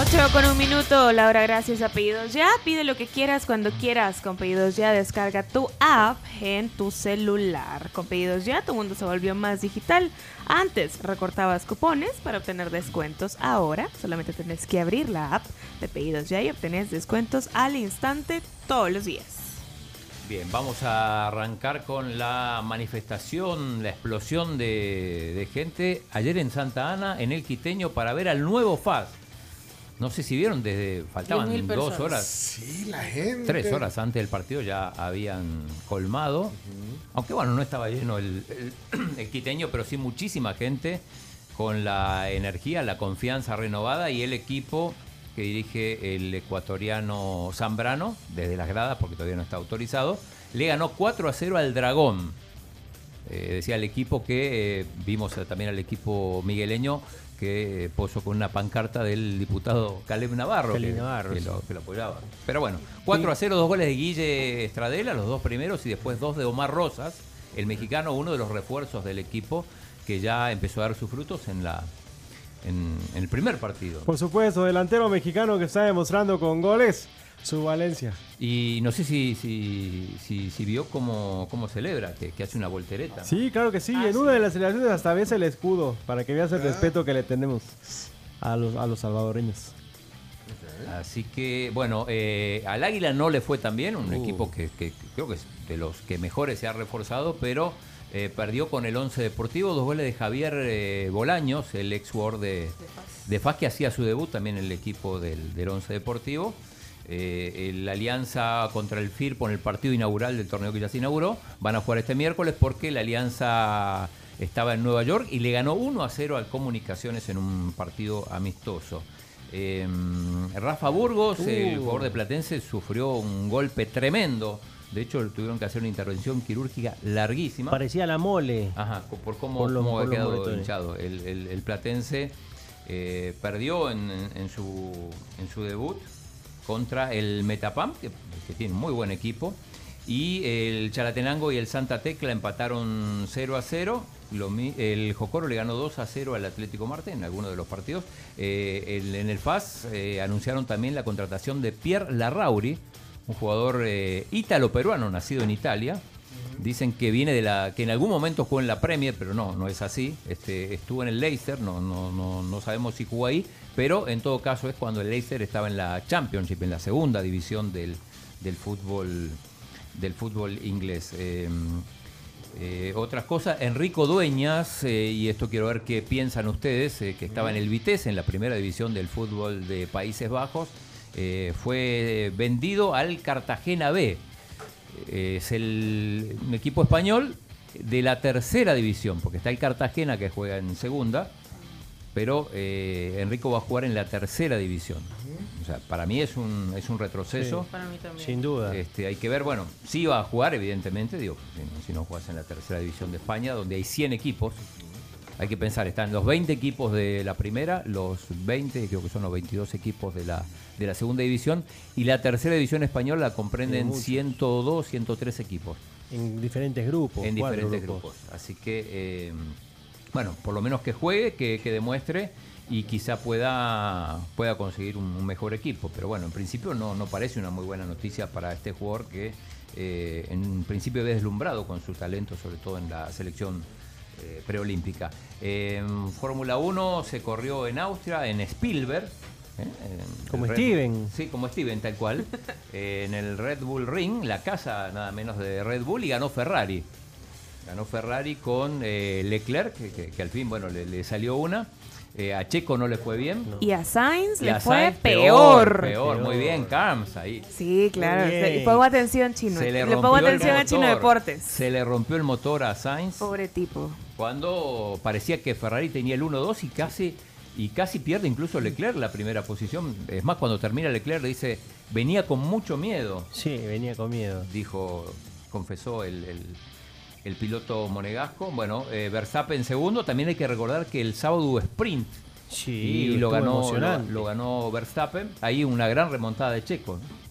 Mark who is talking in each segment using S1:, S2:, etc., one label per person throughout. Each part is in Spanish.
S1: 8 con un minuto, Laura, gracias a Pedidos Ya. Pide lo que quieras cuando quieras. Con Pedidos Ya descarga tu app en tu celular. Con Pedidos Ya tu mundo se volvió más digital. Antes recortabas cupones para obtener descuentos. Ahora solamente tenés que abrir la app de Pedidos Ya y obtenés descuentos al instante todos los días.
S2: Bien, vamos a arrancar con la manifestación, la explosión de, de gente ayer en Santa Ana, en el Quiteño, para ver al nuevo FAS. No sé si vieron, desde faltaban
S1: 10.000
S2: dos horas,
S3: Sí, la gente.
S2: tres horas antes del partido ya habían colmado. Aunque bueno, no estaba lleno el, el- el quiteño, pero sí muchísima gente con la energía, la confianza renovada y el equipo que dirige el ecuatoriano Zambrano, desde las gradas, porque todavía no está autorizado, le ganó 4 a 0 al Dragón. Eh, decía el equipo que eh, vimos también al equipo migueleño que eh, posó con una pancarta del diputado Caleb Navarro,
S4: Caleb
S2: que,
S4: Navarro,
S2: que
S4: sí.
S2: lo, que lo apoyaba. Pero bueno, 4 a 0, dos goles de Guille Estradela, los dos primeros, y después dos de Omar Rosas, el mexicano, uno de los refuerzos del equipo que ya empezó a dar sus frutos en la en, en el primer partido.
S4: Por supuesto, delantero mexicano que está demostrando con goles su Valencia.
S2: Y no sé si, si, si, si vio cómo, cómo celebra, que, que hace una voltereta.
S4: Sí, claro que sí.
S1: Ah,
S4: en
S1: sí.
S4: una de las celebraciones hasta ves el escudo para que veas el respeto que le tenemos a los, a los salvadoreños.
S2: Así que, bueno, eh, al Águila no le fue tan bien, un
S4: Uh.
S2: equipo que, que creo que es de los que mejores se ha reforzado, pero eh, perdió con el 11 Deportivo, dos goles de Javier eh, Bolaños, el ex jugador de, de FAS que hacía su debut también en el equipo del, del 11 Deportivo. Eh, la alianza contra el FIRPO en el partido inaugural del torneo que ya se inauguró, van a jugar este miércoles porque la alianza estaba en Nueva York y le ganó 1 a 0 al Comunicaciones en un partido amistoso. Eh, Rafa Burgos, el
S4: Uh.
S2: jugador de Platense, sufrió un golpe tremendo. De hecho, tuvieron que hacer una intervención quirúrgica larguísima.
S4: Parecía la mole.
S2: Ajá, por cómo,
S4: Por los-
S2: cómo
S4: por los
S2: quedado hinchado. El, el- el Platense eh, perdió en- en su, en su debut contra el Metapam, que, tiene muy buen equipo. Y el Chalatenango y el Santa Tecla empataron 0 a 0. Lo el Jocoro le ganó 2 a 0 al Atlético Marte en alguno de los partidos. Eh, en el FAS eh, anunciaron también la contratación de Pierre Larrauri, un jugador eh, ítalo-peruano nacido en Italia. Dicen que viene de la que en algún momento jugó en la Premier, pero no, no es así. Este, estuvo en el Leicester, no, no, no, no sabemos si jugó ahí, pero en todo caso es cuando el Leicester estaba en la Championship, en la segunda división del, del fútbol del fútbol inglés. Eh, eh, otras cosas, Enrico Dueñas, eh, y esto quiero ver qué piensan ustedes, eh, que estaba en el Vitesse, en la primera división del fútbol de Países Bajos, fue vendido al Cartagena B. Eh, es el, un equipo español de la tercera división, porque está el Cartagena que juega en segunda, pero eh, Enrico va a jugar en la tercera división. O sea, para mí es un, es un retroceso.
S1: Para mí también.
S4: Sin duda.
S2: Este, hay que ver, bueno, sí va a jugar, evidentemente, digo, si no, si no juegas en la tercera división de España, donde hay 100 equipos, hay que pensar, están los 20 equipos de la primera, los 20, creo que son los 22 equipos de la, de la segunda división, y la tercera división española la comprenden
S4: muchos.
S2: 102, 103 equipos
S4: En diferentes grupos.
S2: en diferentes grupos. Así que, eh, bueno, por lo menos que juegue, que, que demuestre y quizá pueda, pueda conseguir un, un mejor equipo. Pero bueno, en principio no, no parece una muy buena noticia para este jugador que eh, en principio ve deslumbrado con su talento, sobre todo en la selección eh, preolímpica. En Fórmula 1 se corrió en Austria, en Spielberg. ¿eh?
S4: Como Steven.
S2: Sí, como Steven, tal cual. Eh, en el Red Bull Ring, la casa nada menos de Red Bull, y ganó Ferrari. Ganó Ferrari con Leclerc, que, que- que al fin, bueno, le, le salió una. Eh, a Checo no le fue bien.
S1: Y a Sainz
S2: Y
S1: le
S2: a
S1: fue
S2: Sainz,
S1: peor.
S2: Peor, muy bien, Carms ahí.
S1: Sí, claro. Y pongo atención, Chino.
S2: Se le,
S1: le pongo atención a Chino. Deportes.
S2: Se le rompió el motor a Sainz
S1: Pobre tipo.
S2: cuando parecía que Ferrari tenía el 1-2 y casi y casi pierde incluso Leclerc la primera posición. Es más, cuando termina Leclerc le dice, venía con mucho miedo,
S4: Sí, venía con miedo.
S2: dijo, confesó el, el- el piloto monegasco. Bueno, eh, Verstappen en segundo, también hay que recordar que el sábado hubo sprint.
S4: Sí,
S2: y lo ganó, lo, ganó Verstappen. Ahí una gran remontada de Checo. ¿no?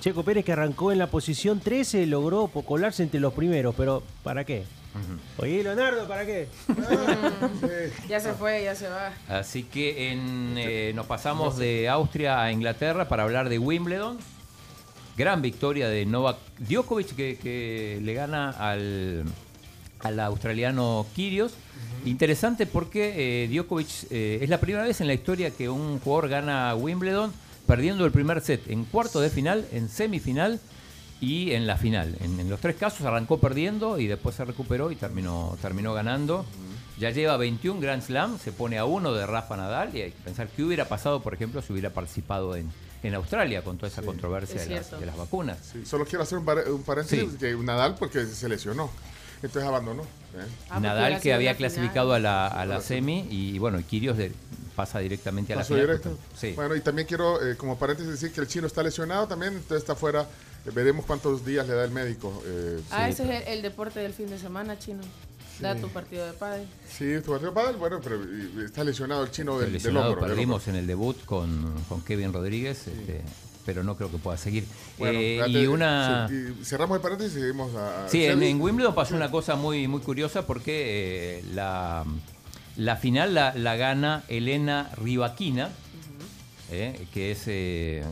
S4: Checo Pérez que arrancó en la posición 13 logró colarse entre los primeros, pero ¿para qué? Oye, Leonardo, ¿para qué?
S5: Ya se fue, ya se va.
S2: Así que en, eh, nos pasamos de Austria a Inglaterra para hablar de Wimbledon. Gran victoria de Novak Djokovic que, que le gana al, al australiano Kyrgios. Interesante porque eh, Djokovic eh, es la primera vez en la historia que un jugador gana Wimbledon perdiendo el primer set en cuarto de final, en semifinal y en la final. En, en los tres casos arrancó perdiendo y después se recuperó y terminó, terminó ganando. Ya lleva 21 Grand Slam, se pone a uno de Rafa Nadal y hay que pensar qué hubiera pasado, por ejemplo, si hubiera participado en, en Australia con toda esa controversia
S5: es
S2: de las,
S5: cierto.
S2: de las vacunas.
S3: Sí, solo quiero hacer un, par- un paréntesis
S2: Sí.
S3: que Nadal porque se lesionó. Entonces abandonó. ¿eh?
S5: Ah, porque
S2: Nadal que había
S5: final.
S2: clasificado a la, a la semi y bueno, y Kyrgios de- pasa directamente a la
S3: Pasó
S2: final.
S3: directo.
S2: Sí.
S3: Bueno, y también quiero, eh, como paréntesis, decir que el chino está lesionado también, entonces está fuera. Eh, veremos cuántos días le da el médico. eh,
S5: Ah,
S2: Sí,
S5: ese es el, el deporte del fin de semana, chino. Da tu partido de padre.
S3: sí, tu partido para bueno, pero está lesionado el chino del, del
S2: lesionado,
S3: hombro. del
S2: perdimos
S3: hombro.
S2: en el debut con, con Kevin Rodríguez, este, pero no creo que pueda seguir.
S3: Bueno,
S2: Eh, y una...
S3: y cerramos el paréntesis y seguimos a.
S2: Sí, en, Wimbledon pasó una cosa muy, muy curiosa porque eh, la, la final la, la gana Elena Rybakina, eh, que es eh,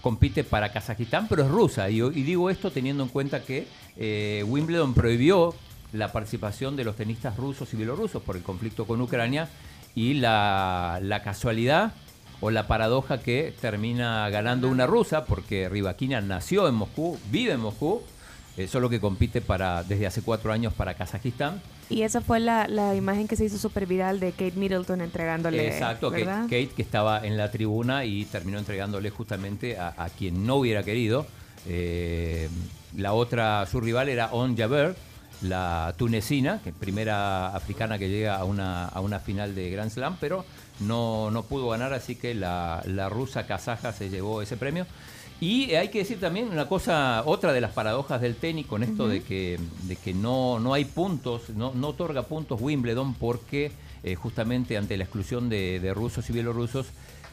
S2: compite para Kazajistán, pero es rusa. Y, y digo esto teniendo en cuenta que eh, Wimbledon prohibió la participación de los tenistas rusos y bielorrusos por el conflicto con Ucrania y la, la casualidad o la paradoja que termina ganando una rusa porque Rybakina nació en Moscú, vive en Moscú, eh, solo que compite para desde hace cuatro años para Kazajistán.
S1: Y esa fue la, la imagen que se hizo súper viral de Kate Middleton entregándole.
S2: Exacto, Kate. Kate, que estaba en la tribuna y terminó entregándole justamente a, a quien no hubiera querido. Eh, la otra, su rival era On Jaber, la tunecina, que primera africana que llega a una, a una final de Grand Slam, pero no, no pudo ganar, así que la, la rusa kazaja se llevó ese premio. Y hay que decir también una cosa, otra de las paradojas del tenis con esto de que, de que no, no hay puntos, no, no otorga puntos Wimbledon porque eh, justamente ante la exclusión de, de rusos y bielorrusos,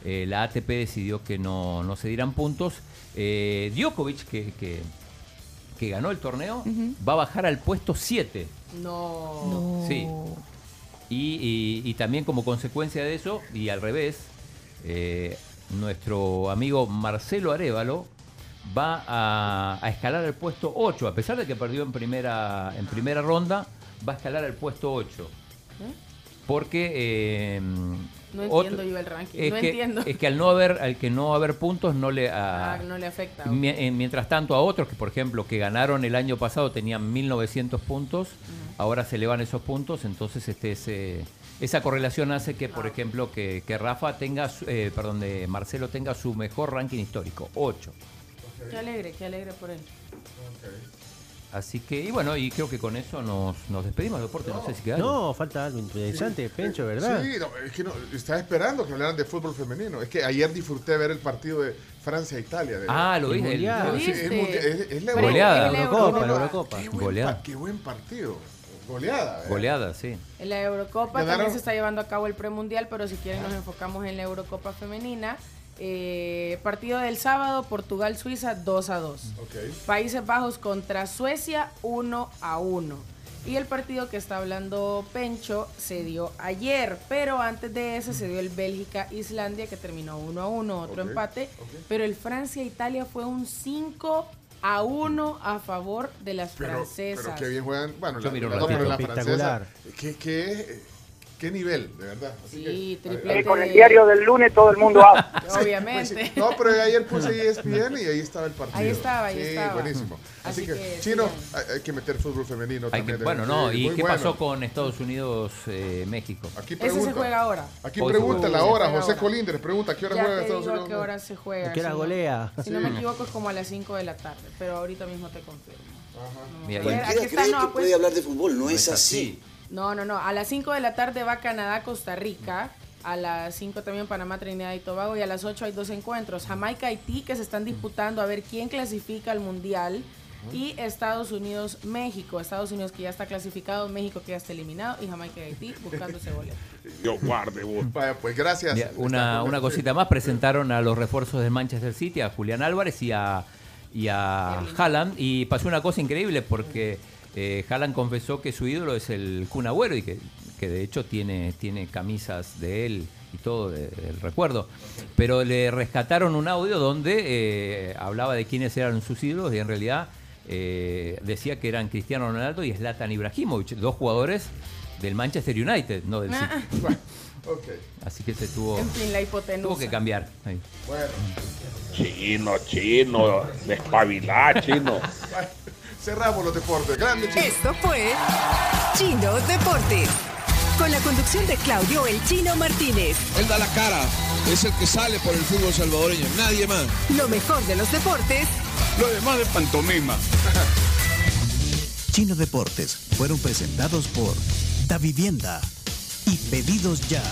S2: eh, la ATP decidió que no, no se dieran puntos. Eh, Djokovic, que, que, que ganó el torneo, va a bajar al puesto 7.
S5: No.
S1: No.
S2: Sí. Y, y- y también como consecuencia de eso, y al revés, eh, nuestro amigo Marcelo Arevalo va a, a escalar al puesto 8, a pesar de que perdió en primera, en primera ronda, va a escalar al puesto 8. Porque... eh,
S5: No
S2: otro-
S5: entiendo yo el ranking.
S2: es
S5: no
S2: que,
S5: entiendo.
S2: Es que al no haber, al que no haber puntos no le... a-
S5: Ah, no le afecta.
S2: Mi- eh, Mientras tanto a otros que, por ejemplo, que ganaron el año pasado tenían 1.900 puntos, ahora se elevan esos puntos, entonces este ese- esa correlación hace que, por ejemplo, que, que Rafa tenga, su- eh, perdón, de Marcelo tenga su mejor ranking histórico, 8.
S5: Qué alegre, qué alegre por él.
S2: Así que, y bueno, y creo que con eso nos, nos despedimos, deporte, no sé si queda algo.
S4: No, falta algo interesante, Pencho, ¿verdad?
S3: Sí, no, es que no, estaba esperando que hablaran de fútbol femenino. Es que ayer disfruté ver el partido de Francia-Italia.
S2: Ah, lo
S4: El
S2: vi. el-
S4: Mundial.
S5: ¿Lo
S3: Sí, es,
S5: viste?
S3: mundial- es- es la
S2: Goleada.
S5: la
S4: Eurocopa, la Eurocopa.
S3: Qué buen,
S2: Goleada.
S3: qué buen partido. Goleada. ¿eh?
S2: Goleada, sí.
S5: En la Eurocopa
S3: Ganaron-
S5: también se está llevando a cabo el premundial, pero si quieren nos enfocamos en la Eurocopa femenina. Eh, partido del sábado, Portugal-Suiza 2 a 2.
S3: Ok.
S5: Países Bajos contra Suecia 1 a 1. Y el partido que está hablando Pencho se dio ayer, pero antes de ese se dio el Bélgica-Islandia que terminó 1 a 1, otro
S3: Ok,
S5: empate.
S3: ok.
S5: Pero el Francia-Italia fue un 5 a 1 a favor de las
S3: Pero,
S5: francesas.
S3: pero qué bien juegan. Bueno, la,
S2: miro
S3: la-
S4: ratito.
S3: la francesa.
S4: Espectacular.
S3: ¿Qué, qué, nivel, de verdad. Así
S5: Sí,
S3: que-
S5: triplete.
S6: Y con el diario del lunes todo el mundo habla.
S5: Obviamente.
S3: Pues sí. No, pero ayer puse ESPN y ahí estaba el partido.
S5: Ahí estaba, ahí
S3: sí,
S5: estaba.
S3: buenísimo. Así,
S5: Así
S3: que,
S5: que
S3: chino, hay, hay que meter fútbol femenino
S2: Hay que-
S3: también. de-
S2: bueno, no, ¿y qué
S3: bueno.
S2: pasó con Estados Unidos-México?
S3: Aquí
S5: Ese
S3: pregunta.
S5: se juega ahora.
S3: Aquí
S2: Hoy
S3: pregunta la hora. José
S5: ahora.
S3: Colindres pregunta, ¿a ¿qué hora
S5: Ya
S3: juega
S5: te
S3: Estados
S5: digo a
S3: Unidos?
S5: qué hora se juega.
S4: ¿A qué hora golea?
S5: Si no me equivoco es como a las 5 de la tarde, pero ahorita mismo te confirmo.
S2: Mira,
S7: Cualquiera cree
S5: no,
S7: que
S5: pues-
S7: puede hablar de fútbol, no es así.
S5: No, no, no. A las 5 de la tarde va Canadá-Costa Rica A las 5 también Panamá, Trinidad y Tobago. Y a las 8 hay dos encuentros. Jamaica, Haití, que se están disputando a ver quién clasifica al Mundial. Y Estados Unidos, México. Estados Unidos que ya está clasificado, México que ya está eliminado. Y Jamaica y Haití buscando ese boleto.
S3: Dios guarde, Vaya, pues gracias.
S2: Ya, Una, una cosita más, presentaron a los refuerzos del Manchester City, a Julián Álvarez y a, y a Haaland. Y pasó una cosa increíble porque eh, Haaland confesó que su ídolo es el Kun Agüero y que, que de hecho tiene, tiene camisas de él y todo de- del recuerdo. Pero le rescataron un audio donde eh, hablaba de quiénes eran sus ídolos y en realidad eh, decía que eran Cristiano Ronaldo y Zlatan Ibrahimovic, dos jugadores del Manchester United, no del
S5: Ah,
S2: City.
S3: Ok.
S2: Así que se tuvo,
S5: En fin, la hipotenusa.
S2: tuvo que cambiar. ahí.
S3: Bueno.
S7: Chino, chino, despabilar, chino.
S3: Cerramos los deportes. Grande, chino.
S8: Esto fue Chino Deportes. Con la conducción de Claudio El Chino Martínez.
S9: Él da la cara, es el que sale por el fútbol salvadoreño, nadie más.
S8: Lo mejor de los deportes
S9: Lo demás de pantomima.
S10: Chino Deportes fueron presentados por Da Vivienda y Pedidos Ya.